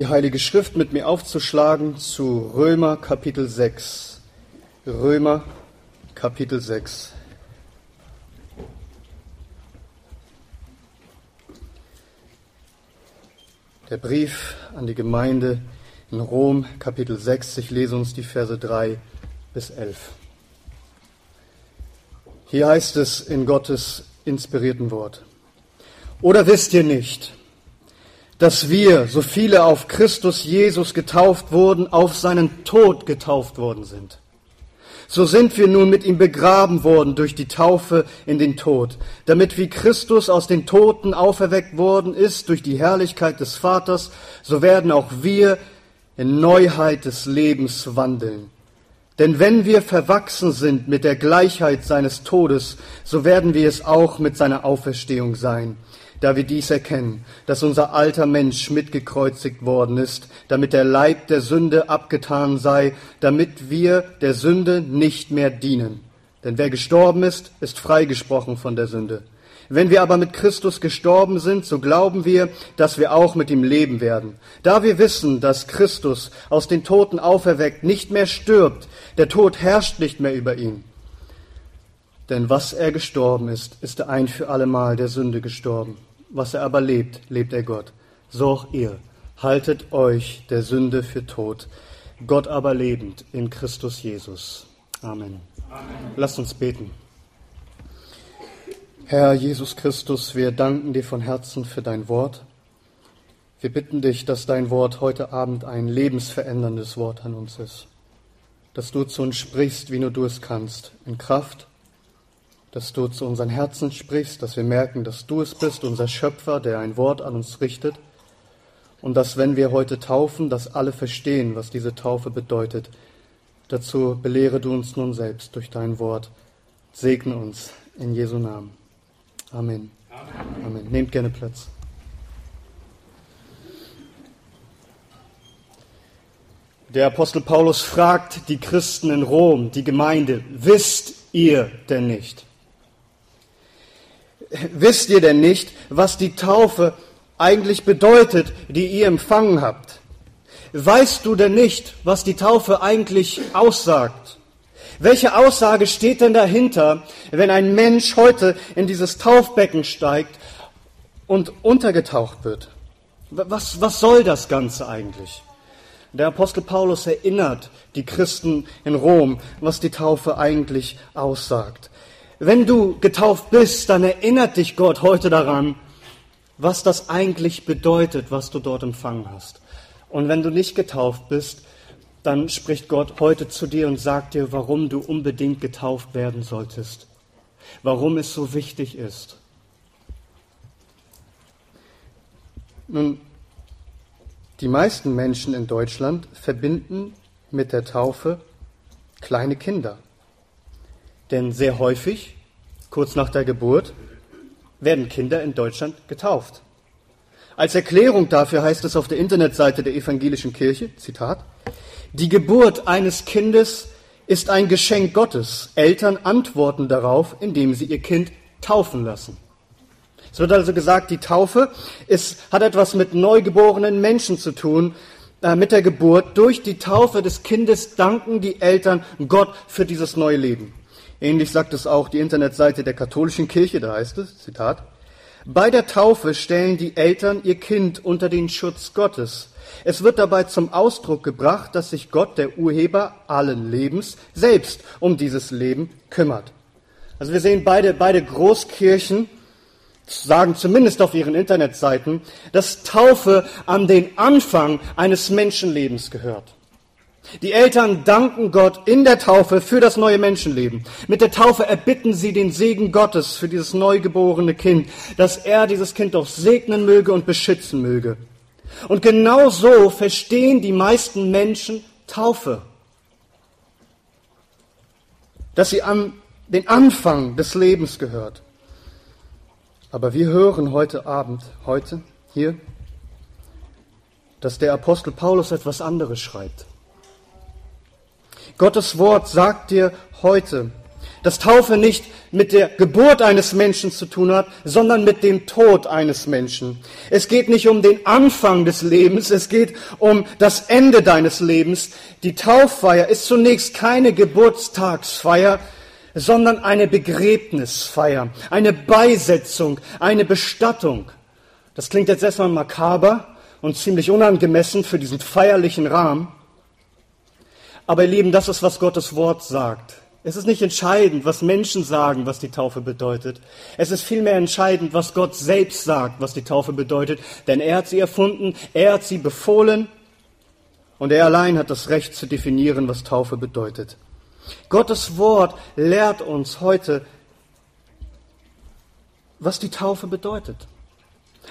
die Heilige Schrift mit mir aufzuschlagen zu Römer Kapitel 6. Römer Kapitel 6. Der Brief an die Gemeinde in Rom, Kapitel 6. Ich lese uns die Verse 3 bis 11. Hier heißt es in Gottes inspirierten Wort. Oder wisst ihr nicht, dass wir, so viele auf Christus Jesus getauft wurden, auf seinen Tod getauft worden sind. So sind wir nun mit ihm begraben worden durch die Taufe in den Tod, damit wie Christus aus den Toten auferweckt worden ist durch die Herrlichkeit des Vaters, so werden auch wir in Neuheit des Lebens wandeln. Denn wenn wir verwachsen sind mit der Gleichheit seines Todes, so werden wir es auch mit seiner Auferstehung sein da wir dies erkennen, dass unser alter Mensch mitgekreuzigt worden ist, damit der Leib der Sünde abgetan sei, damit wir der Sünde nicht mehr dienen. Denn wer gestorben ist, ist freigesprochen von der Sünde. Wenn wir aber mit Christus gestorben sind, so glauben wir, dass wir auch mit ihm leben werden. Da wir wissen, dass Christus aus den Toten auferweckt nicht mehr stirbt, der Tod herrscht nicht mehr über ihn. Denn was er gestorben ist, ist er ein für allemal der Sünde gestorben was er aber lebt, lebt er Gott. So auch ihr. Haltet euch der Sünde für tot, Gott aber lebend in Christus Jesus. Amen. Amen. Lasst uns beten. Herr Jesus Christus, wir danken dir von Herzen für dein Wort. Wir bitten dich, dass dein Wort heute Abend ein lebensveränderndes Wort an uns ist. Dass du zu uns sprichst, wie nur du es kannst, in Kraft dass du zu unseren Herzen sprichst, dass wir merken, dass du es bist, unser Schöpfer, der ein Wort an uns richtet. Und dass, wenn wir heute taufen, dass alle verstehen, was diese Taufe bedeutet. Dazu belehre du uns nun selbst durch dein Wort. Segne uns in Jesu Namen. Amen. Amen. Amen. Nehmt gerne Platz. Der Apostel Paulus fragt die Christen in Rom, die Gemeinde, wisst ihr denn nicht? Wisst ihr denn nicht, was die Taufe eigentlich bedeutet, die ihr empfangen habt? Weißt du denn nicht, was die Taufe eigentlich aussagt? Welche Aussage steht denn dahinter, wenn ein Mensch heute in dieses Taufbecken steigt und untergetaucht wird? Was, was soll das Ganze eigentlich? Der Apostel Paulus erinnert die Christen in Rom, was die Taufe eigentlich aussagt. Wenn du getauft bist, dann erinnert dich Gott heute daran, was das eigentlich bedeutet, was du dort empfangen hast. Und wenn du nicht getauft bist, dann spricht Gott heute zu dir und sagt dir, warum du unbedingt getauft werden solltest, warum es so wichtig ist. Nun, die meisten Menschen in Deutschland verbinden mit der Taufe kleine Kinder. Denn sehr häufig, kurz nach der Geburt, werden Kinder in Deutschland getauft. Als Erklärung dafür heißt es auf der Internetseite der evangelischen Kirche, Zitat, die Geburt eines Kindes ist ein Geschenk Gottes. Eltern antworten darauf, indem sie ihr Kind taufen lassen. Es wird also gesagt, die Taufe ist, hat etwas mit neugeborenen Menschen zu tun, äh, mit der Geburt. Durch die Taufe des Kindes danken die Eltern Gott für dieses neue Leben. Ähnlich sagt es auch die Internetseite der katholischen Kirche, da heißt es, Zitat, bei der Taufe stellen die Eltern ihr Kind unter den Schutz Gottes. Es wird dabei zum Ausdruck gebracht, dass sich Gott, der Urheber allen Lebens, selbst um dieses Leben kümmert. Also wir sehen beide, beide Großkirchen sagen zumindest auf ihren Internetseiten, dass Taufe an den Anfang eines Menschenlebens gehört. Die Eltern danken Gott in der Taufe für das neue Menschenleben. Mit der Taufe erbitten sie den Segen Gottes für dieses neugeborene Kind, dass er dieses Kind auch segnen möge und beschützen möge. Und genau so verstehen die meisten Menschen Taufe. Dass sie an den Anfang des Lebens gehört. Aber wir hören heute Abend, heute, hier, dass der Apostel Paulus etwas anderes schreibt. Gottes Wort sagt dir heute, dass Taufe nicht mit der Geburt eines Menschen zu tun hat, sondern mit dem Tod eines Menschen. Es geht nicht um den Anfang des Lebens, es geht um das Ende deines Lebens. Die Tauffeier ist zunächst keine Geburtstagsfeier, sondern eine Begräbnisfeier, eine Beisetzung, eine Bestattung. Das klingt jetzt erstmal makaber und ziemlich unangemessen für diesen feierlichen Rahmen. Aber ihr Lieben, das ist, was Gottes Wort sagt. Es ist nicht entscheidend, was Menschen sagen, was die Taufe bedeutet. Es ist vielmehr entscheidend, was Gott selbst sagt, was die Taufe bedeutet. Denn er hat sie erfunden, er hat sie befohlen und er allein hat das Recht zu definieren, was Taufe bedeutet. Gottes Wort lehrt uns heute, was die Taufe bedeutet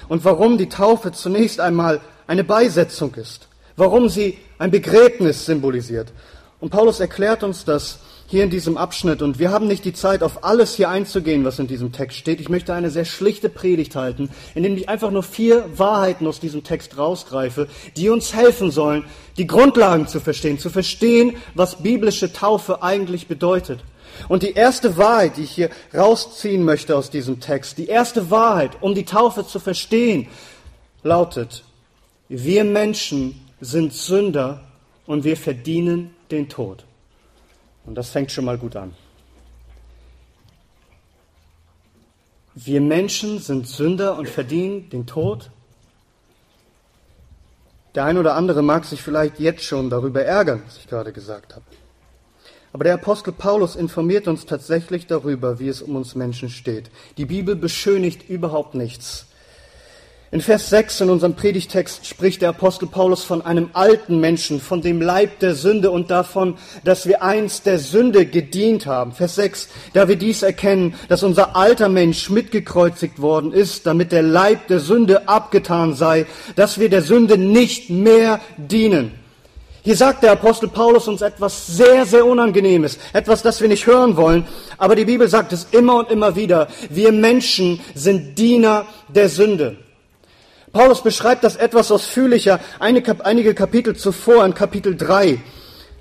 und warum die Taufe zunächst einmal eine Beisetzung ist, warum sie ein Begräbnis symbolisiert. Und Paulus erklärt uns das hier in diesem Abschnitt. Und wir haben nicht die Zeit, auf alles hier einzugehen, was in diesem Text steht. Ich möchte eine sehr schlichte Predigt halten, in dem ich einfach nur vier Wahrheiten aus diesem Text rausgreife, die uns helfen sollen, die Grundlagen zu verstehen, zu verstehen, was biblische Taufe eigentlich bedeutet. Und die erste Wahrheit, die ich hier rausziehen möchte aus diesem Text, die erste Wahrheit, um die Taufe zu verstehen, lautet, wir Menschen sind Sünder und wir verdienen den Tod. Und das fängt schon mal gut an. Wir Menschen sind Sünder und verdienen den Tod. Der ein oder andere mag sich vielleicht jetzt schon darüber ärgern, was ich gerade gesagt habe. Aber der Apostel Paulus informiert uns tatsächlich darüber, wie es um uns Menschen steht. Die Bibel beschönigt überhaupt nichts. In Vers 6 in unserem Predigtext spricht der Apostel Paulus von einem alten Menschen, von dem Leib der Sünde und davon, dass wir einst der Sünde gedient haben. Vers 6, da wir dies erkennen, dass unser alter Mensch mitgekreuzigt worden ist, damit der Leib der Sünde abgetan sei, dass wir der Sünde nicht mehr dienen. Hier sagt der Apostel Paulus uns etwas sehr, sehr Unangenehmes, etwas, das wir nicht hören wollen, aber die Bibel sagt es immer und immer wieder. Wir Menschen sind Diener der Sünde. Paulus beschreibt das etwas ausführlicher einige Kapitel zuvor, in Kapitel 3.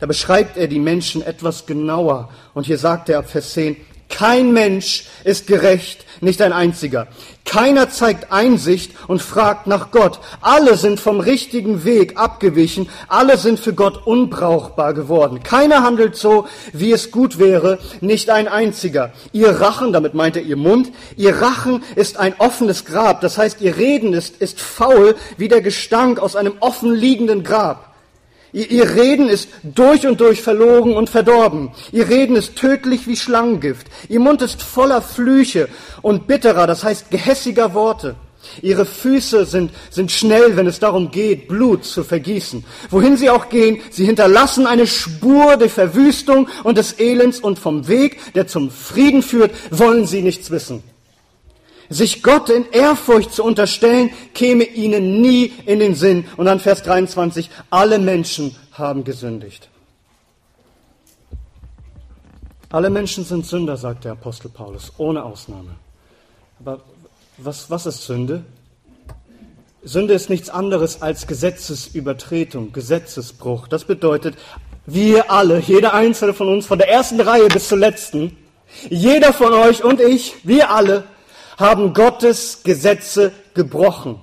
Da beschreibt er die Menschen etwas genauer. Und hier sagt er ab Vers 10, kein Mensch ist gerecht, nicht ein einziger. Keiner zeigt Einsicht und fragt nach Gott. Alle sind vom richtigen Weg abgewichen. Alle sind für Gott unbrauchbar geworden. Keiner handelt so, wie es gut wäre, nicht ein einziger. Ihr Rachen, damit meint er ihr Mund, ihr Rachen ist ein offenes Grab. Das heißt, ihr Reden ist, ist faul wie der Gestank aus einem offen liegenden Grab. Ihr, Reden ist durch und durch verlogen und verdorben. Ihr Reden ist tödlich wie Schlangengift. Ihr Mund ist voller Flüche und bitterer, das heißt gehässiger Worte. Ihre Füße sind, sind schnell, wenn es darum geht, Blut zu vergießen. Wohin sie auch gehen, sie hinterlassen eine Spur der Verwüstung und des Elends und vom Weg, der zum Frieden führt, wollen sie nichts wissen. Sich Gott in Ehrfurcht zu unterstellen, käme ihnen nie in den Sinn. Und dann Vers 23, alle Menschen haben gesündigt. Alle Menschen sind Sünder, sagt der Apostel Paulus, ohne Ausnahme. Aber was, was ist Sünde? Sünde ist nichts anderes als Gesetzesübertretung, Gesetzesbruch. Das bedeutet, wir alle, jeder einzelne von uns, von der ersten Reihe bis zur letzten, jeder von euch und ich, wir alle haben Gottes Gesetze gebrochen,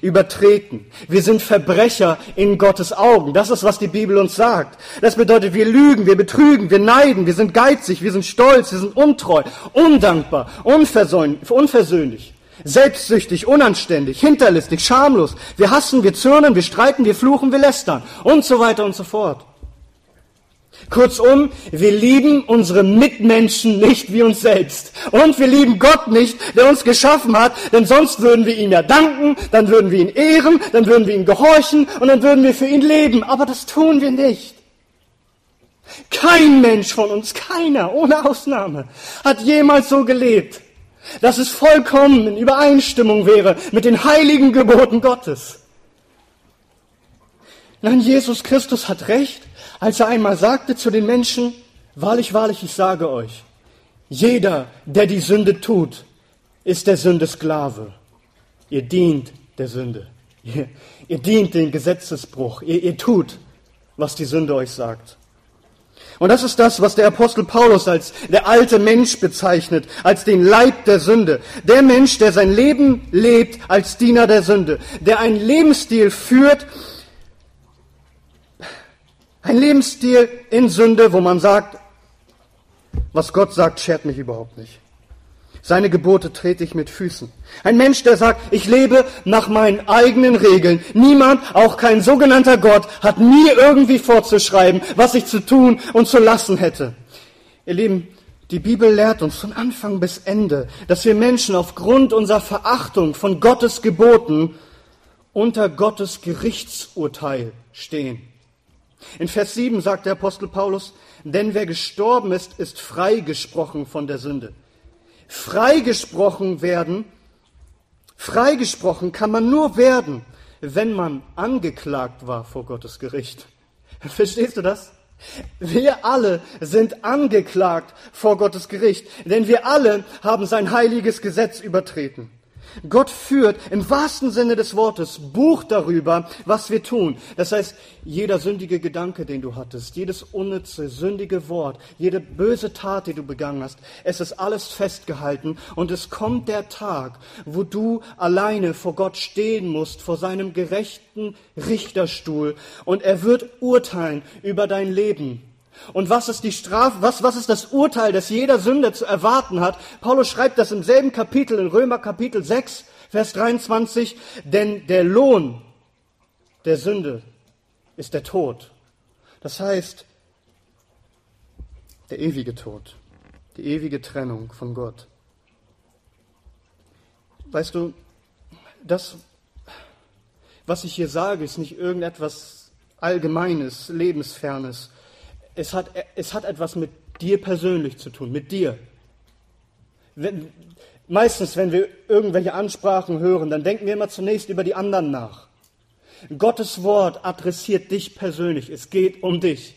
übertreten. Wir sind Verbrecher in Gottes Augen. Das ist, was die Bibel uns sagt. Das bedeutet, wir lügen, wir betrügen, wir neiden, wir sind geizig, wir sind stolz, wir sind untreu, undankbar, unversöhnlich. Selbstsüchtig, unanständig, hinterlistig, schamlos. Wir hassen, wir zürnen, wir streiten, wir fluchen, wir lästern und so weiter und so fort. Kurzum, wir lieben unsere Mitmenschen nicht wie uns selbst. Und wir lieben Gott nicht, der uns geschaffen hat, denn sonst würden wir ihm ja danken, dann würden wir ihn ehren, dann würden wir ihm gehorchen und dann würden wir für ihn leben. Aber das tun wir nicht. Kein Mensch von uns, keiner, ohne Ausnahme, hat jemals so gelebt, dass es vollkommen in Übereinstimmung wäre mit den heiligen Geboten Gottes. Nein, Jesus Christus hat recht als er einmal sagte zu den Menschen, wahrlich, wahrlich, ich sage euch, jeder, der die Sünde tut, ist der Sünde Sklave. Ihr dient der Sünde. Ihr, ihr dient den Gesetzesbruch. Ihr, ihr tut, was die Sünde euch sagt. Und das ist das, was der Apostel Paulus als der alte Mensch bezeichnet, als den Leib der Sünde. Der Mensch, der sein Leben lebt als Diener der Sünde, der einen Lebensstil führt, ein Lebensstil in Sünde, wo man sagt, was Gott sagt, schert mich überhaupt nicht. Seine Gebote trete ich mit Füßen. Ein Mensch, der sagt, ich lebe nach meinen eigenen Regeln. Niemand, auch kein sogenannter Gott, hat mir irgendwie vorzuschreiben, was ich zu tun und zu lassen hätte. Ihr Lieben, die Bibel lehrt uns von Anfang bis Ende, dass wir Menschen aufgrund unserer Verachtung von Gottes Geboten unter Gottes Gerichtsurteil stehen. In Vers 7 sagt der Apostel Paulus, denn wer gestorben ist, ist freigesprochen von der Sünde freigesprochen werden. Freigesprochen kann man nur werden, wenn man angeklagt war vor Gottes Gericht. Verstehst du das? Wir alle sind angeklagt vor Gottes Gericht, denn wir alle haben sein heiliges Gesetz übertreten. Gott führt im wahrsten Sinne des Wortes Buch darüber, was wir tun. Das heißt, jeder sündige Gedanke, den du hattest, jedes unnütze, sündige Wort, jede böse Tat, die du begangen hast, es ist alles festgehalten und es kommt der Tag, wo du alleine vor Gott stehen musst, vor seinem gerechten Richterstuhl und er wird urteilen über dein Leben. Und was ist die Strafe, was, was ist das Urteil, das jeder Sünder zu erwarten hat? Paulus schreibt das im selben Kapitel, in Römer Kapitel 6, Vers 23, denn der Lohn der Sünde ist der Tod. Das heißt, der ewige Tod, die ewige Trennung von Gott. Weißt du, das, was ich hier sage, ist nicht irgendetwas Allgemeines, Lebensfernes, es hat, es hat etwas mit dir persönlich zu tun, mit dir. Wenn, meistens, wenn wir irgendwelche Ansprachen hören, dann denken wir immer zunächst über die anderen nach. Gottes Wort adressiert dich persönlich. Es geht um dich.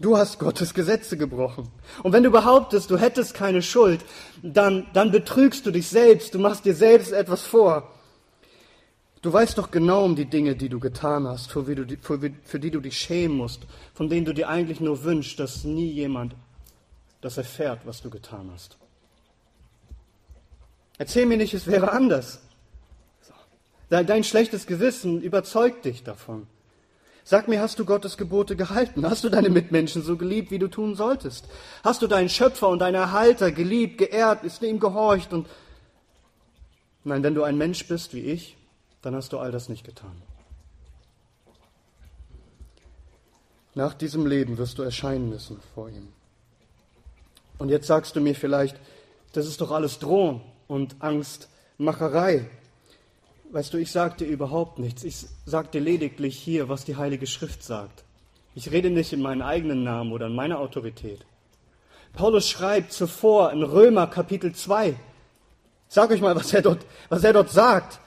Du hast Gottes Gesetze gebrochen. Und wenn du behauptest, du hättest keine Schuld, dann, dann betrügst du dich selbst. Du machst dir selbst etwas vor. Du weißt doch genau um die Dinge, die du getan hast, für, die, für, für die du dich schämen musst, von denen du dir eigentlich nur wünschst, dass nie jemand das erfährt, was du getan hast. Erzähl mir nicht, es wäre anders. Dein schlechtes Gewissen überzeugt dich davon. Sag mir, hast du Gottes Gebote gehalten? Hast du deine Mitmenschen so geliebt, wie du tun solltest? Hast du deinen Schöpfer und deinen Erhalter geliebt, geehrt, ist ihm gehorcht und Nein, wenn du ein Mensch bist wie ich, dann hast du all das nicht getan. Nach diesem Leben wirst du erscheinen müssen vor ihm. Und jetzt sagst du mir vielleicht, das ist doch alles Drohung und Angstmacherei. Weißt du, ich sage dir überhaupt nichts. Ich sage dir lediglich hier, was die Heilige Schrift sagt. Ich rede nicht in meinen eigenen Namen oder in meiner Autorität. Paulus schreibt zuvor in Römer Kapitel 2. sag euch mal, was er dort, was er dort sagt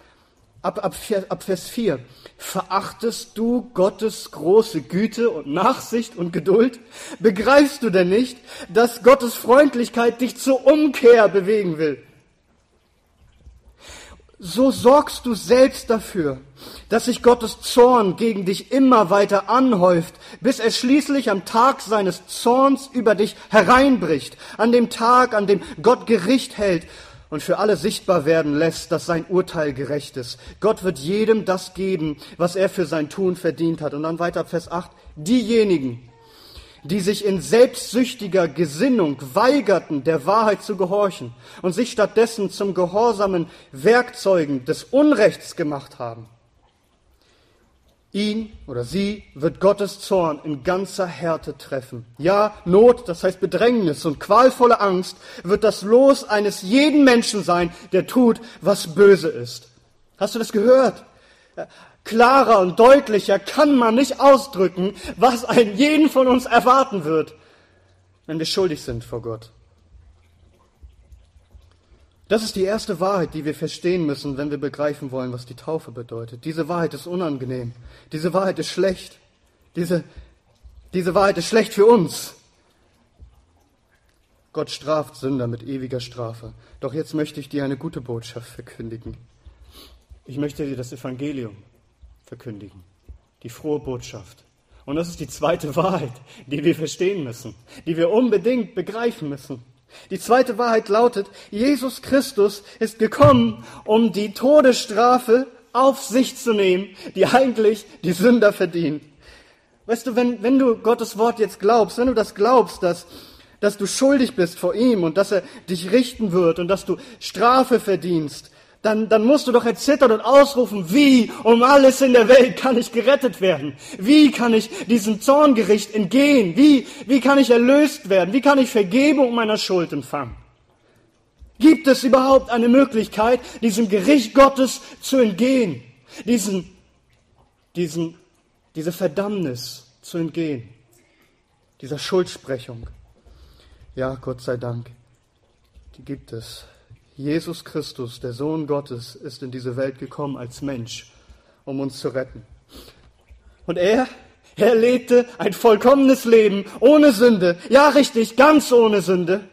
ab, ab, ab Vers 4. Verachtest du Gottes große Güte und Nachsicht und Geduld? Begreifst du denn nicht, dass Gottes Freundlichkeit dich zur Umkehr bewegen will? So sorgst du selbst dafür, dass sich Gottes Zorn gegen dich immer weiter anhäuft, bis er schließlich am Tag seines Zorns über dich hereinbricht, an dem Tag, an dem Gott Gericht hält und für alle sichtbar werden lässt, dass sein Urteil gerecht ist. Gott wird jedem das geben, was er für sein Tun verdient hat. Und dann weiter Vers 8. Diejenigen, die sich in selbstsüchtiger Gesinnung weigerten, der Wahrheit zu gehorchen und sich stattdessen zum gehorsamen Werkzeugen des Unrechts gemacht haben, Ihn oder sie wird Gottes Zorn in ganzer Härte treffen. Ja, Not, das heißt Bedrängnis und qualvolle Angst wird das Los eines jeden Menschen sein, der tut, was böse ist. Hast du das gehört? Klarer und deutlicher kann man nicht ausdrücken, was einen jeden von uns erwarten wird, wenn wir schuldig sind vor Gott. Das ist die erste Wahrheit, die wir verstehen müssen, wenn wir begreifen wollen, was die Taufe bedeutet. Diese Wahrheit ist unangenehm. Diese Wahrheit ist schlecht. Diese, diese Wahrheit ist schlecht für uns. Gott straft Sünder mit ewiger Strafe. Doch jetzt möchte ich dir eine gute Botschaft verkündigen. Ich möchte dir das Evangelium verkündigen. Die frohe Botschaft. Und das ist die zweite Wahrheit, die wir verstehen müssen, die wir unbedingt begreifen müssen. Die zweite Wahrheit lautet, Jesus Christus ist gekommen, um die Todesstrafe auf sich zu nehmen, die eigentlich die Sünder verdient. Weißt du, wenn, wenn du Gottes Wort jetzt glaubst, wenn du das glaubst, dass, dass du schuldig bist vor ihm und dass er dich richten wird und dass du Strafe verdienst, dann, dann musst du doch erzittern und ausrufen, wie um alles in der Welt kann ich gerettet werden? Wie kann ich diesem Zorngericht entgehen? Wie, wie kann ich erlöst werden? Wie kann ich Vergebung meiner Schuld empfangen? Gibt es überhaupt eine Möglichkeit, diesem Gericht Gottes zu entgehen? Diesen, diesen, diese Verdammnis zu entgehen? Dieser Schuldsprechung? Ja, Gott sei Dank, die gibt es. Jesus Christus, der Sohn Gottes, ist in diese Welt gekommen als Mensch, um uns zu retten. Und er, er lebte ein vollkommenes Leben ohne Sünde. Ja, richtig, ganz ohne Sünde.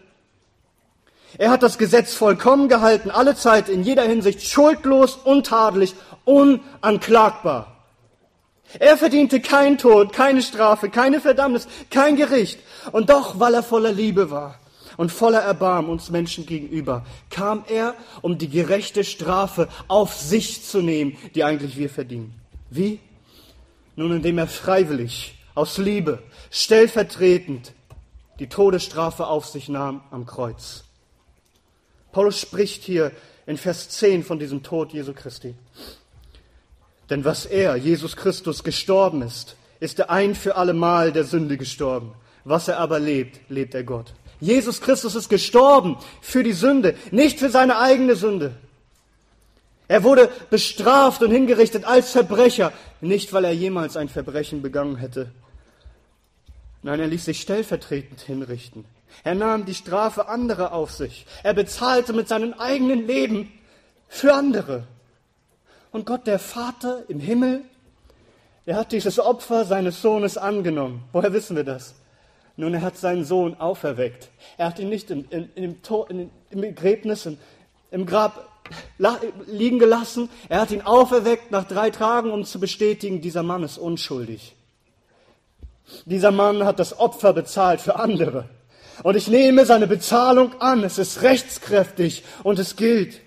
Er hat das Gesetz vollkommen gehalten, alle Zeit, in jeder Hinsicht schuldlos, untadelig, unanklagbar. Er verdiente keinen Tod, keine Strafe, keine Verdammnis, kein Gericht. Und doch, weil er voller Liebe war, und voller Erbarmen uns Menschen gegenüber kam er, um die gerechte Strafe auf sich zu nehmen, die eigentlich wir verdienen. Wie? Nun, indem er freiwillig, aus Liebe, stellvertretend die Todesstrafe auf sich nahm am Kreuz. Paulus spricht hier in Vers 10 von diesem Tod Jesu Christi. Denn was er, Jesus Christus, gestorben ist, ist er ein für alle Mal der Sünde gestorben. Was er aber lebt, lebt er Gott. Jesus Christus ist gestorben für die Sünde, nicht für seine eigene Sünde. Er wurde bestraft und hingerichtet als Verbrecher, nicht weil er jemals ein Verbrechen begangen hätte. Nein, er ließ sich stellvertretend hinrichten. Er nahm die Strafe anderer auf sich. Er bezahlte mit seinem eigenen Leben für andere. Und Gott, der Vater im Himmel, er hat dieses Opfer seines Sohnes angenommen. Woher wissen wir das? Nun, er hat seinen Sohn auferweckt. Er hat ihn nicht in, in dem Tor, im Begräbnis, in, im Grab liegen gelassen. Er hat ihn auferweckt nach drei Tagen, um zu bestätigen, dieser Mann ist unschuldig. Dieser Mann hat das Opfer bezahlt für andere. Und ich nehme seine Bezahlung an. Es ist rechtskräftig und es gilt.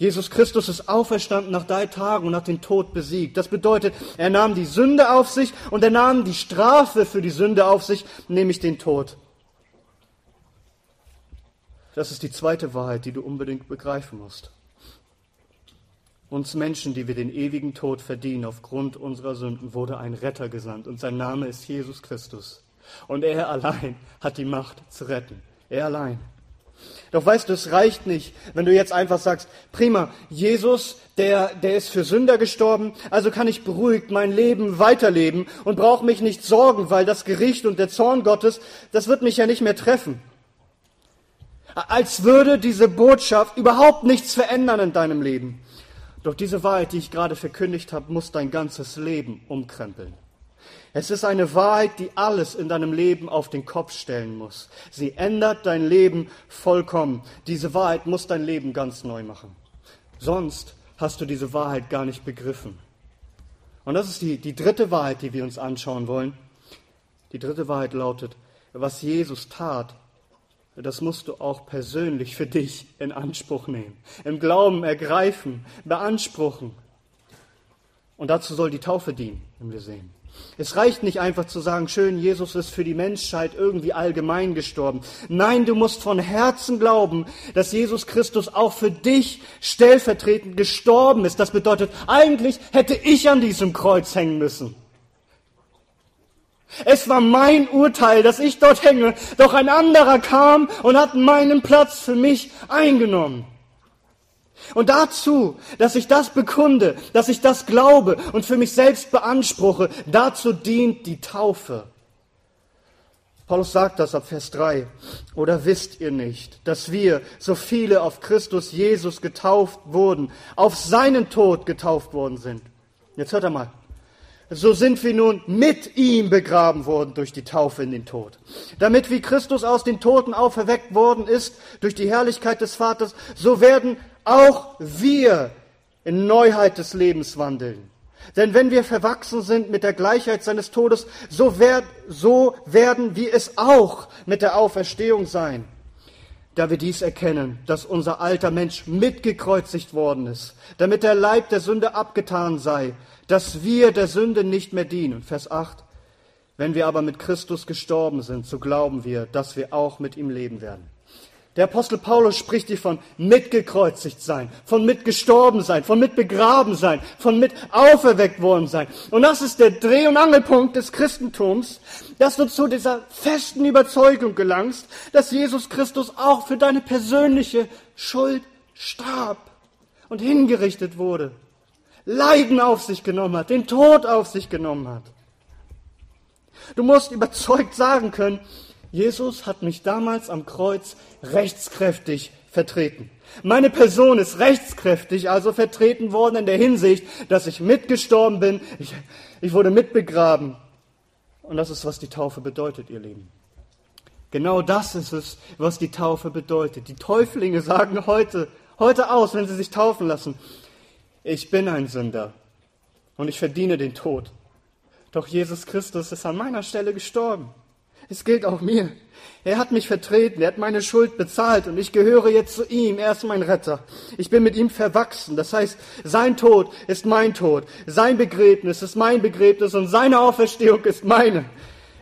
Jesus Christus ist auferstanden nach drei Tagen und hat den Tod besiegt. Das bedeutet, er nahm die Sünde auf sich und er nahm die Strafe für die Sünde auf sich, nämlich den Tod. Das ist die zweite Wahrheit, die du unbedingt begreifen musst. Uns Menschen, die wir den ewigen Tod verdienen aufgrund unserer Sünden, wurde ein Retter gesandt und sein Name ist Jesus Christus. Und er allein hat die Macht zu retten. Er allein. Doch weißt du, es reicht nicht, wenn du jetzt einfach sagst, prima, Jesus, der, der ist für Sünder gestorben, also kann ich beruhigt mein Leben weiterleben und brauche mich nicht sorgen, weil das Gericht und der Zorn Gottes, das wird mich ja nicht mehr treffen. Als würde diese Botschaft überhaupt nichts verändern in deinem Leben. Doch diese Wahrheit, die ich gerade verkündigt habe, muss dein ganzes Leben umkrempeln. Es ist eine Wahrheit, die alles in deinem Leben auf den Kopf stellen muss. Sie ändert dein Leben vollkommen. Diese Wahrheit muss dein Leben ganz neu machen. Sonst hast du diese Wahrheit gar nicht begriffen. Und das ist die, die dritte Wahrheit, die wir uns anschauen wollen. Die dritte Wahrheit lautet, was Jesus tat, das musst du auch persönlich für dich in Anspruch nehmen, im Glauben ergreifen, beanspruchen. Und dazu soll die Taufe dienen, wenn wir sehen. Es reicht nicht einfach zu sagen, schön, Jesus ist für die Menschheit irgendwie allgemein gestorben. Nein, du musst von Herzen glauben, dass Jesus Christus auch für dich stellvertretend gestorben ist. Das bedeutet, eigentlich hätte ich an diesem Kreuz hängen müssen. Es war mein Urteil, dass ich dort hänge, doch ein anderer kam und hat meinen Platz für mich eingenommen. Und dazu, dass ich das bekunde, dass ich das glaube und für mich selbst beanspruche, dazu dient die Taufe. Paulus sagt das ab Vers 3. Oder wisst ihr nicht, dass wir, so viele auf Christus Jesus getauft wurden, auf seinen Tod getauft worden sind? Jetzt hört er mal. So sind wir nun mit ihm begraben worden durch die Taufe in den Tod. Damit wie Christus aus den Toten auferweckt worden ist durch die Herrlichkeit des Vaters, so werden auch wir in Neuheit des Lebens wandeln. Denn wenn wir verwachsen sind mit der Gleichheit seines Todes, so, werd, so werden wir es auch mit der Auferstehung sein. Da wir dies erkennen, dass unser alter Mensch mitgekreuzigt worden ist, damit der Leib der Sünde abgetan sei, dass wir der Sünde nicht mehr dienen. Vers 8. Wenn wir aber mit Christus gestorben sind, so glauben wir, dass wir auch mit ihm leben werden. Der Apostel Paulus spricht hier von mitgekreuzigt sein, von mitgestorben sein, von mitbegraben sein, von mit auferweckt worden sein. Und das ist der Dreh- und Angelpunkt des Christentums, dass du zu dieser festen Überzeugung gelangst, dass Jesus Christus auch für deine persönliche Schuld starb und hingerichtet wurde, Leiden auf sich genommen hat, den Tod auf sich genommen hat. Du musst überzeugt sagen können, Jesus hat mich damals am Kreuz rechtskräftig vertreten. Meine Person ist rechtskräftig, also vertreten worden in der Hinsicht, dass ich mitgestorben bin, ich, ich wurde mitbegraben. Und das ist, was die Taufe bedeutet, ihr Lieben. Genau das ist es, was die Taufe bedeutet. Die Täuflinge sagen heute, heute aus, wenn sie sich taufen lassen, ich bin ein Sünder und ich verdiene den Tod. Doch Jesus Christus ist an meiner Stelle gestorben. Es gilt auch mir. Er hat mich vertreten, er hat meine Schuld bezahlt und ich gehöre jetzt zu ihm. Er ist mein Retter. Ich bin mit ihm verwachsen. Das heißt, sein Tod ist mein Tod, sein Begräbnis ist mein Begräbnis und seine Auferstehung ist meine.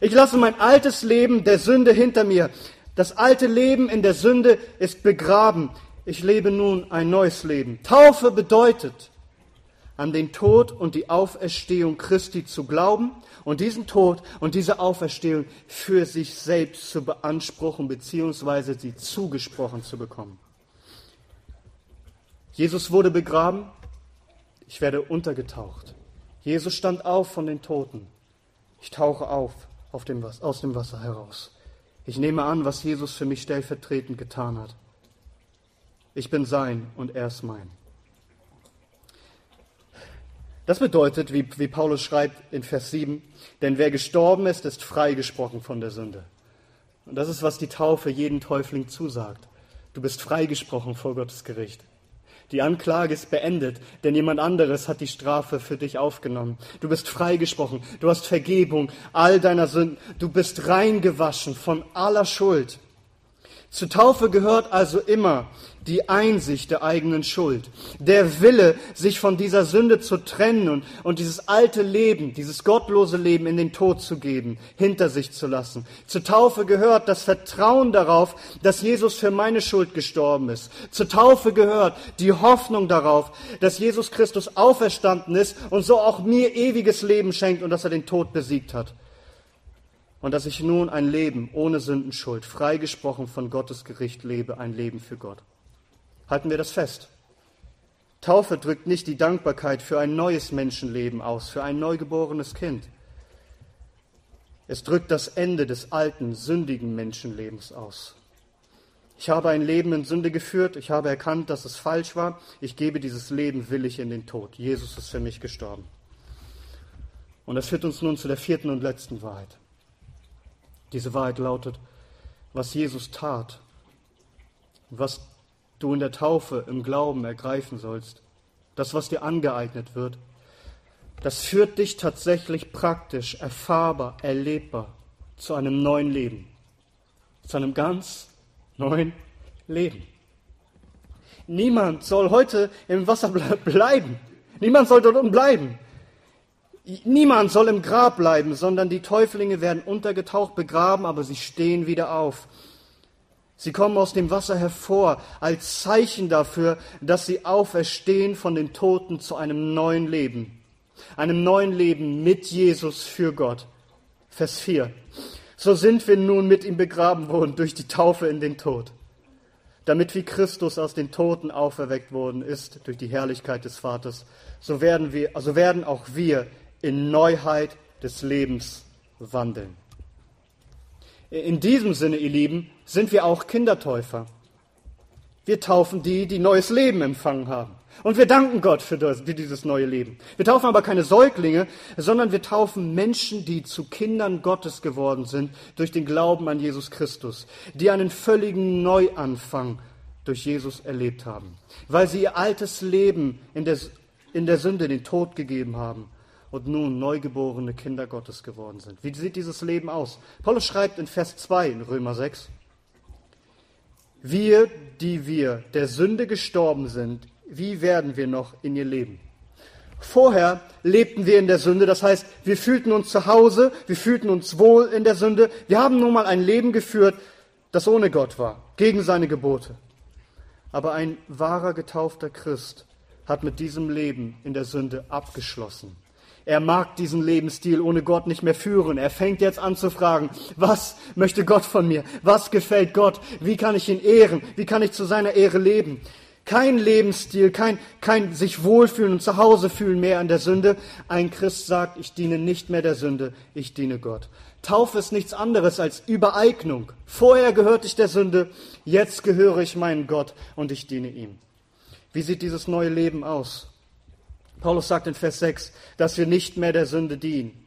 Ich lasse mein altes Leben der Sünde hinter mir. Das alte Leben in der Sünde ist begraben. Ich lebe nun ein neues Leben. Taufe bedeutet, an den Tod und die Auferstehung Christi zu glauben und diesen Tod und diese Auferstehung für sich selbst zu beanspruchen beziehungsweise sie zugesprochen zu bekommen. Jesus wurde begraben, ich werde untergetaucht. Jesus stand auf von den Toten. Ich tauche auf, auf dem, aus dem Wasser heraus. Ich nehme an, was Jesus für mich stellvertretend getan hat. Ich bin sein und er ist mein. Das bedeutet, wie, wie Paulus schreibt in Vers 7, denn wer gestorben ist, ist freigesprochen von der Sünde. Und das ist, was die Taufe jeden Täufling zusagt. Du bist freigesprochen vor Gottes Gericht. Die Anklage ist beendet, denn jemand anderes hat die Strafe für dich aufgenommen. Du bist freigesprochen, du hast Vergebung all deiner Sünden, du bist reingewaschen von aller Schuld. Zur Taufe gehört also immer die Einsicht der eigenen Schuld, der Wille, sich von dieser Sünde zu trennen und, und dieses alte Leben, dieses gottlose Leben in den Tod zu geben, hinter sich zu lassen. Zur Taufe gehört das Vertrauen darauf, dass Jesus für meine Schuld gestorben ist. Zur Taufe gehört die Hoffnung darauf, dass Jesus Christus auferstanden ist und so auch mir ewiges Leben schenkt und dass er den Tod besiegt hat und dass ich nun ein Leben ohne Sündenschuld, freigesprochen von Gottes Gericht lebe, ein Leben für Gott. Halten wir das fest. Taufe drückt nicht die Dankbarkeit für ein neues Menschenleben aus, für ein neugeborenes Kind. Es drückt das Ende des alten, sündigen Menschenlebens aus. Ich habe ein Leben in Sünde geführt, ich habe erkannt, dass es falsch war, ich gebe dieses Leben willig in den Tod. Jesus ist für mich gestorben. Und das führt uns nun zu der vierten und letzten Wahrheit. Diese Wahrheit lautet, was Jesus tat, was du in der Taufe im Glauben ergreifen sollst, das, was dir angeeignet wird, das führt dich tatsächlich praktisch, erfahrbar, erlebbar zu einem neuen Leben, zu einem ganz neuen Leben. Niemand soll heute im Wasser bleiben. Niemand soll dort bleiben. Niemand soll im Grab bleiben, sondern die Täuflinge werden untergetaucht, begraben, aber sie stehen wieder auf. Sie kommen aus dem Wasser hervor als Zeichen dafür, dass sie auferstehen von den Toten zu einem neuen Leben. Einem neuen Leben mit Jesus für Gott. Vers 4. So sind wir nun mit ihm begraben worden durch die Taufe in den Tod, damit wie Christus aus den Toten auferweckt worden ist durch die Herrlichkeit des Vaters, so werden wir, also werden auch wir in Neuheit des Lebens wandeln. In diesem Sinne, ihr Lieben, sind wir auch Kindertäufer. Wir taufen die, die neues Leben empfangen haben. Und wir danken Gott für, das, für dieses neue Leben. Wir taufen aber keine Säuglinge, sondern wir taufen Menschen, die zu Kindern Gottes geworden sind durch den Glauben an Jesus Christus, die einen völligen Neuanfang durch Jesus erlebt haben, weil sie ihr altes Leben in der in der Sünde den Tod gegeben haben und nun neugeborene Kinder Gottes geworden sind. Wie sieht dieses Leben aus? Paulus schreibt in Vers 2 in Römer 6, wir, die wir der Sünde gestorben sind, wie werden wir noch in ihr leben? Vorher lebten wir in der Sünde, das heißt, wir fühlten uns zu Hause, wir fühlten uns wohl in der Sünde. Wir haben nun mal ein Leben geführt, das ohne Gott war, gegen seine Gebote. Aber ein wahrer getaufter Christ hat mit diesem Leben in der Sünde abgeschlossen. Er mag diesen Lebensstil ohne Gott nicht mehr führen. Er fängt jetzt an zu fragen, was möchte Gott von mir? Was gefällt Gott? Wie kann ich ihn ehren? Wie kann ich zu seiner Ehre leben? Kein Lebensstil, kein, kein sich wohlfühlen und zu Hause fühlen mehr an der Sünde. Ein Christ sagt, ich diene nicht mehr der Sünde, ich diene Gott. Taufe ist nichts anderes als Übereignung. Vorher gehörte ich der Sünde, jetzt gehöre ich meinem Gott und ich diene ihm. Wie sieht dieses neue Leben aus? Paulus sagt in Vers 6, dass wir nicht mehr der Sünde dienen.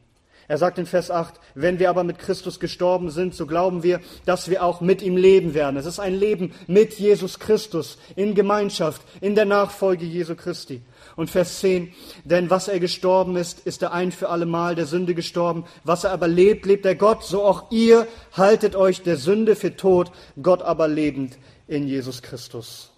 Er sagt in Vers 8, wenn wir aber mit Christus gestorben sind, so glauben wir, dass wir auch mit ihm leben werden. Es ist ein Leben mit Jesus Christus, in Gemeinschaft, in der Nachfolge Jesu Christi. Und Vers 10, denn was er gestorben ist, ist er ein für allemal der Sünde gestorben. Was er aber lebt, lebt er Gott. So auch ihr haltet euch der Sünde für tot, Gott aber lebend in Jesus Christus.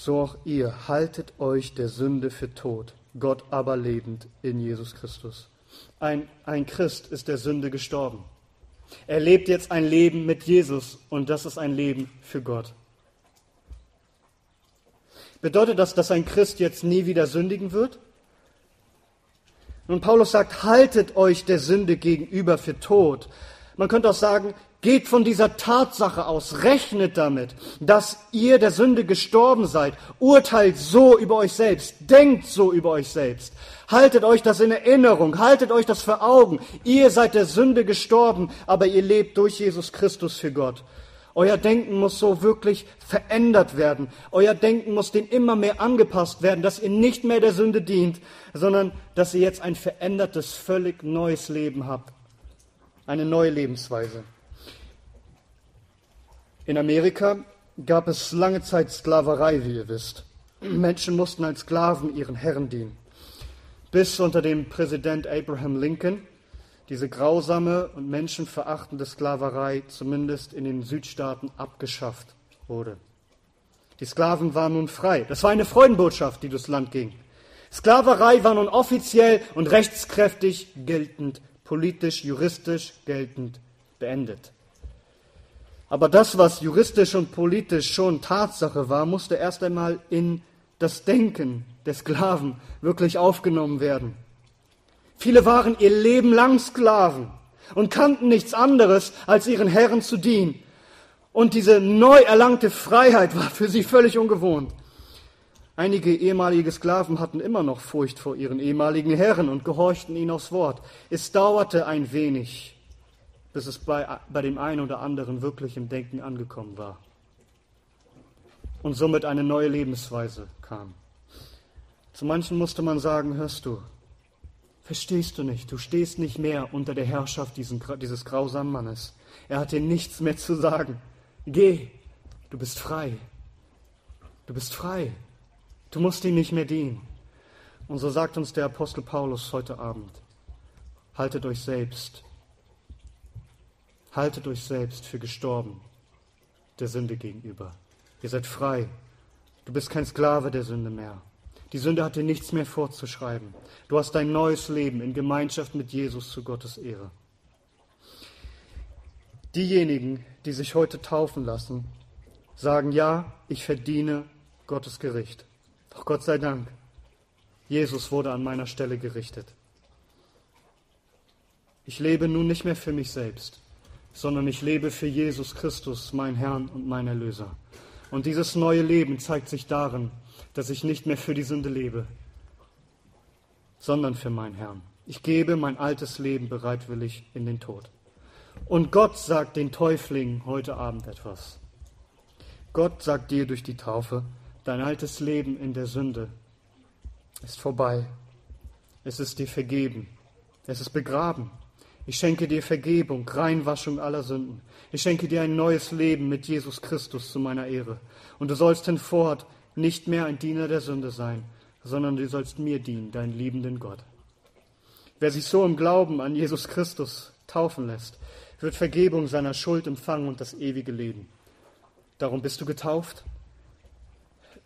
So auch ihr haltet euch der Sünde für tot Gott aber lebend in Jesus Christus. Ein, ein Christ ist der Sünde gestorben. Er lebt jetzt ein Leben mit Jesus und das ist ein Leben für Gott. Bedeutet das, dass ein Christ jetzt nie wieder sündigen wird? Nun, Paulus sagt, haltet euch der Sünde gegenüber für tot. Man könnte auch sagen, Geht von dieser Tatsache aus, rechnet damit, dass ihr der Sünde gestorben seid, urteilt so über euch selbst, denkt so über euch selbst. Haltet euch das in Erinnerung, haltet euch das vor Augen. Ihr seid der Sünde gestorben, aber ihr lebt durch Jesus Christus für Gott. Euer Denken muss so wirklich verändert werden. Euer Denken muss dem immer mehr angepasst werden, dass ihr nicht mehr der Sünde dient, sondern dass ihr jetzt ein verändertes, völlig neues Leben habt. Eine neue Lebensweise. In Amerika gab es lange Zeit Sklaverei, wie ihr wisst. Menschen mussten als Sklaven ihren Herren dienen. Bis unter dem Präsident Abraham Lincoln diese grausame und menschenverachtende Sklaverei zumindest in den Südstaaten abgeschafft wurde. Die Sklaven waren nun frei. Das war eine Freudenbotschaft, die durchs Land ging. Sklaverei war nun offiziell und rechtskräftig geltend, politisch, juristisch geltend beendet. Aber das, was juristisch und politisch schon Tatsache war, musste erst einmal in das Denken der Sklaven wirklich aufgenommen werden. Viele waren ihr Leben lang Sklaven und kannten nichts anderes, als ihren Herren zu dienen. Und diese neu erlangte Freiheit war für sie völlig ungewohnt. Einige ehemalige Sklaven hatten immer noch Furcht vor ihren ehemaligen Herren und gehorchten ihnen aufs Wort. Es dauerte ein wenig, bis es bei, bei dem einen oder anderen wirklich im Denken angekommen war. Und somit eine neue Lebensweise kam. Zu manchen musste man sagen, hörst du, verstehst du nicht, du stehst nicht mehr unter der Herrschaft diesen, dieses grausamen Mannes. Er hat dir nichts mehr zu sagen. Geh, du bist frei. Du bist frei. Du musst ihm nicht mehr dienen. Und so sagt uns der Apostel Paulus heute Abend, haltet euch selbst Haltet euch selbst für gestorben der Sünde gegenüber. Ihr seid frei. Du bist kein Sklave der Sünde mehr. Die Sünde hat dir nichts mehr vorzuschreiben. Du hast ein neues Leben in Gemeinschaft mit Jesus zu Gottes Ehre. Diejenigen, die sich heute taufen lassen, sagen, ja, ich verdiene Gottes Gericht. Doch Gott sei Dank, Jesus wurde an meiner Stelle gerichtet. Ich lebe nun nicht mehr für mich selbst sondern ich lebe für Jesus Christus, mein Herrn und mein Erlöser. Und dieses neue Leben zeigt sich darin, dass ich nicht mehr für die Sünde lebe, sondern für meinen Herrn. Ich gebe mein altes Leben bereitwillig in den Tod. Und Gott sagt den Täuflingen heute Abend etwas. Gott sagt dir durch die Taufe, dein altes Leben in der Sünde ist vorbei. Es ist dir vergeben. Es ist begraben. Ich schenke dir Vergebung, Reinwaschung aller Sünden. Ich schenke dir ein neues Leben mit Jesus Christus zu meiner Ehre. Und du sollst hinfort nicht mehr ein Diener der Sünde sein, sondern du sollst mir dienen, deinen liebenden Gott. Wer sich so im Glauben an Jesus Christus taufen lässt, wird Vergebung seiner Schuld empfangen und das ewige Leben. Darum bist du getauft?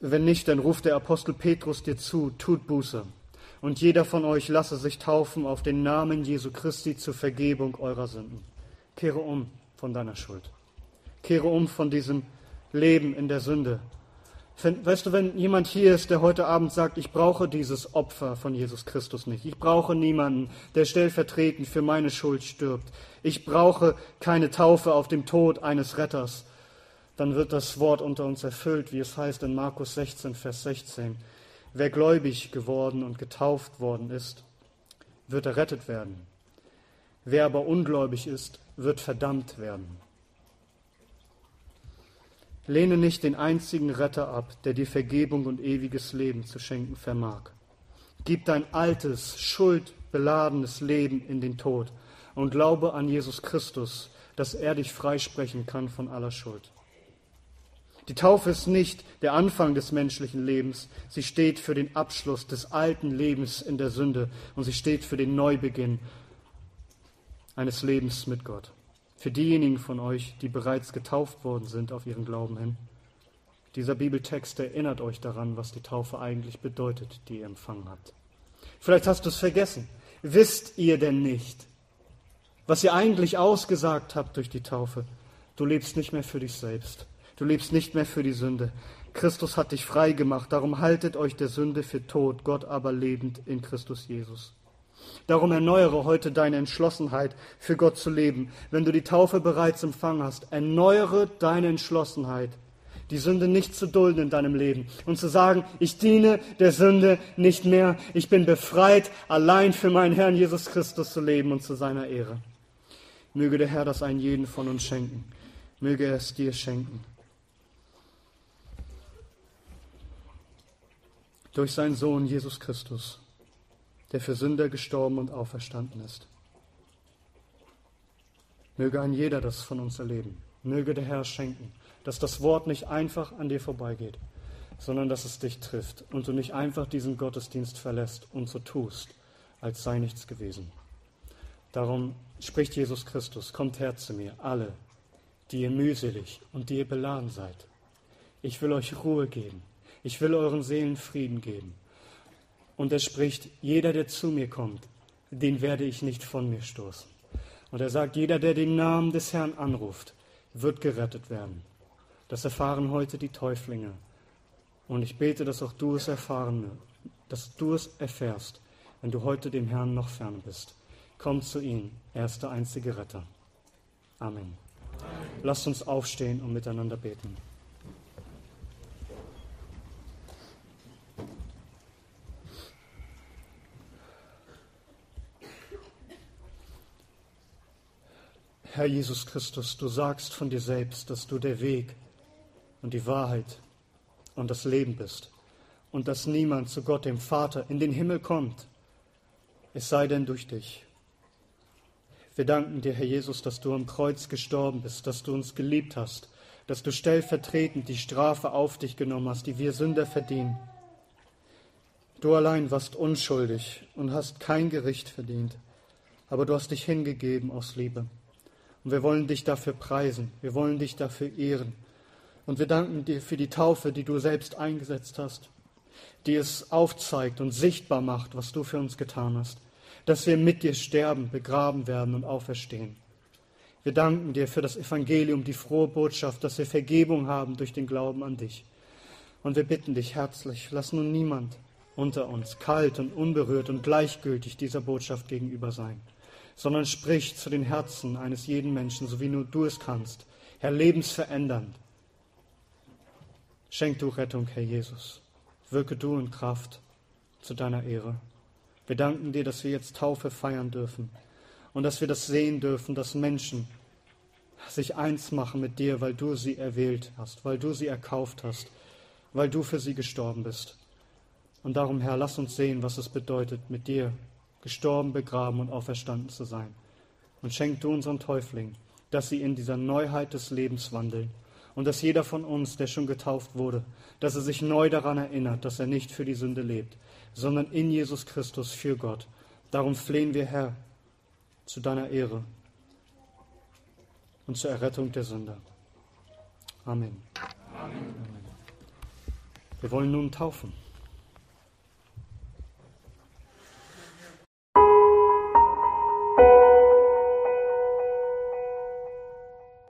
Wenn nicht, dann ruft der Apostel Petrus dir zu, tut Buße. Und jeder von euch lasse sich taufen auf den Namen Jesu Christi zur Vergebung eurer Sünden. Kehre um von deiner Schuld. Kehre um von diesem Leben in der Sünde. Weißt du, wenn jemand hier ist, der heute Abend sagt, ich brauche dieses Opfer von Jesus Christus nicht. Ich brauche niemanden, der stellvertretend für meine Schuld stirbt. Ich brauche keine Taufe auf dem Tod eines Retters dann wird das Wort unter uns erfüllt, wie es heißt in Markus 16, Vers 16. Wer gläubig geworden und getauft worden ist, wird errettet werden. Wer aber ungläubig ist, wird verdammt werden. Lehne nicht den einzigen Retter ab, der dir Vergebung und ewiges Leben zu schenken vermag. Gib dein altes, schuldbeladenes Leben in den Tod und glaube an Jesus Christus, dass er dich freisprechen kann von aller Schuld. Die Taufe ist nicht der Anfang des menschlichen Lebens, sie steht für den Abschluss des alten Lebens in der Sünde und sie steht für den Neubeginn eines Lebens mit Gott. Für diejenigen von euch, die bereits getauft worden sind auf ihren Glauben hin, dieser Bibeltext erinnert euch daran, was die Taufe eigentlich bedeutet, die ihr empfangen habt. Vielleicht hast du es vergessen. Wisst ihr denn nicht, was ihr eigentlich ausgesagt habt durch die Taufe? Du lebst nicht mehr für dich selbst. Du lebst nicht mehr für die Sünde. Christus hat dich frei gemacht. Darum haltet euch der Sünde für tot, Gott aber lebend in Christus Jesus. Darum erneuere heute deine Entschlossenheit, für Gott zu leben. Wenn du die Taufe bereits empfangen hast, erneuere deine Entschlossenheit, die Sünde nicht zu dulden in deinem Leben und zu sagen, ich diene der Sünde nicht mehr. Ich bin befreit, allein für meinen Herrn Jesus Christus zu leben und zu seiner Ehre. Möge der Herr das einen jeden von uns schenken. Möge er es dir schenken. Durch seinen Sohn Jesus Christus, der für Sünder gestorben und auferstanden ist. Möge ein jeder das von uns erleben. Möge der Herr schenken, dass das Wort nicht einfach an dir vorbeigeht, sondern dass es dich trifft und du nicht einfach diesen Gottesdienst verlässt und so tust, als sei nichts gewesen. Darum spricht Jesus Christus, kommt her zu mir, alle, die ihr mühselig und die ihr beladen seid. Ich will euch Ruhe geben. Ich will euren Seelen Frieden geben. Und er spricht, jeder, der zu mir kommt, den werde ich nicht von mir stoßen. Und er sagt, jeder, der den Namen des Herrn anruft, wird gerettet werden. Das erfahren heute die Täuflinge. Und ich bete, dass auch du es erfahren, dass du es erfährst, wenn du heute dem Herrn noch fern bist. Komm zu ihm, er ist der einzige Retter. Amen. Amen. Lasst uns aufstehen und miteinander beten. Herr Jesus Christus, du sagst von dir selbst, dass du der Weg und die Wahrheit und das Leben bist und dass niemand zu Gott, dem Vater, in den Himmel kommt, es sei denn durch dich. Wir danken dir, Herr Jesus, dass du am Kreuz gestorben bist, dass du uns geliebt hast, dass du stellvertretend die Strafe auf dich genommen hast, die wir Sünder verdienen. Du allein warst unschuldig und hast kein Gericht verdient, aber du hast dich hingegeben aus Liebe. Und wir wollen dich dafür preisen. Wir wollen dich dafür ehren. Und wir danken dir für die Taufe, die du selbst eingesetzt hast, die es aufzeigt und sichtbar macht, was du für uns getan hast, dass wir mit dir sterben, begraben werden und auferstehen. Wir danken dir für das Evangelium, die frohe Botschaft, dass wir Vergebung haben durch den Glauben an dich. Und wir bitten dich herzlich, lass nun niemand unter uns kalt und unberührt und gleichgültig dieser Botschaft gegenüber sein sondern sprich zu den Herzen eines jeden Menschen, so wie nur du es kannst. Herr, lebensverändernd. Schenk du Rettung, Herr Jesus. Wirke du in Kraft zu deiner Ehre. Wir danken dir, dass wir jetzt Taufe feiern dürfen und dass wir das sehen dürfen, dass Menschen sich eins machen mit dir, weil du sie erwählt hast, weil du sie erkauft hast, weil du für sie gestorben bist. Und darum, Herr, lass uns sehen, was es bedeutet, mit dir gestorben, begraben und auferstanden zu sein. Und schenk du unseren Täuflingen, dass sie in dieser Neuheit des Lebens wandeln Und dass jeder von uns, der schon getauft wurde, dass er sich neu daran erinnert, dass er nicht für die Sünde lebt, sondern in Jesus Christus für Gott. Darum flehen wir, Herr, zu deiner Ehre und zur Errettung der Sünder. Amen. Amen. Wir wollen nun taufen.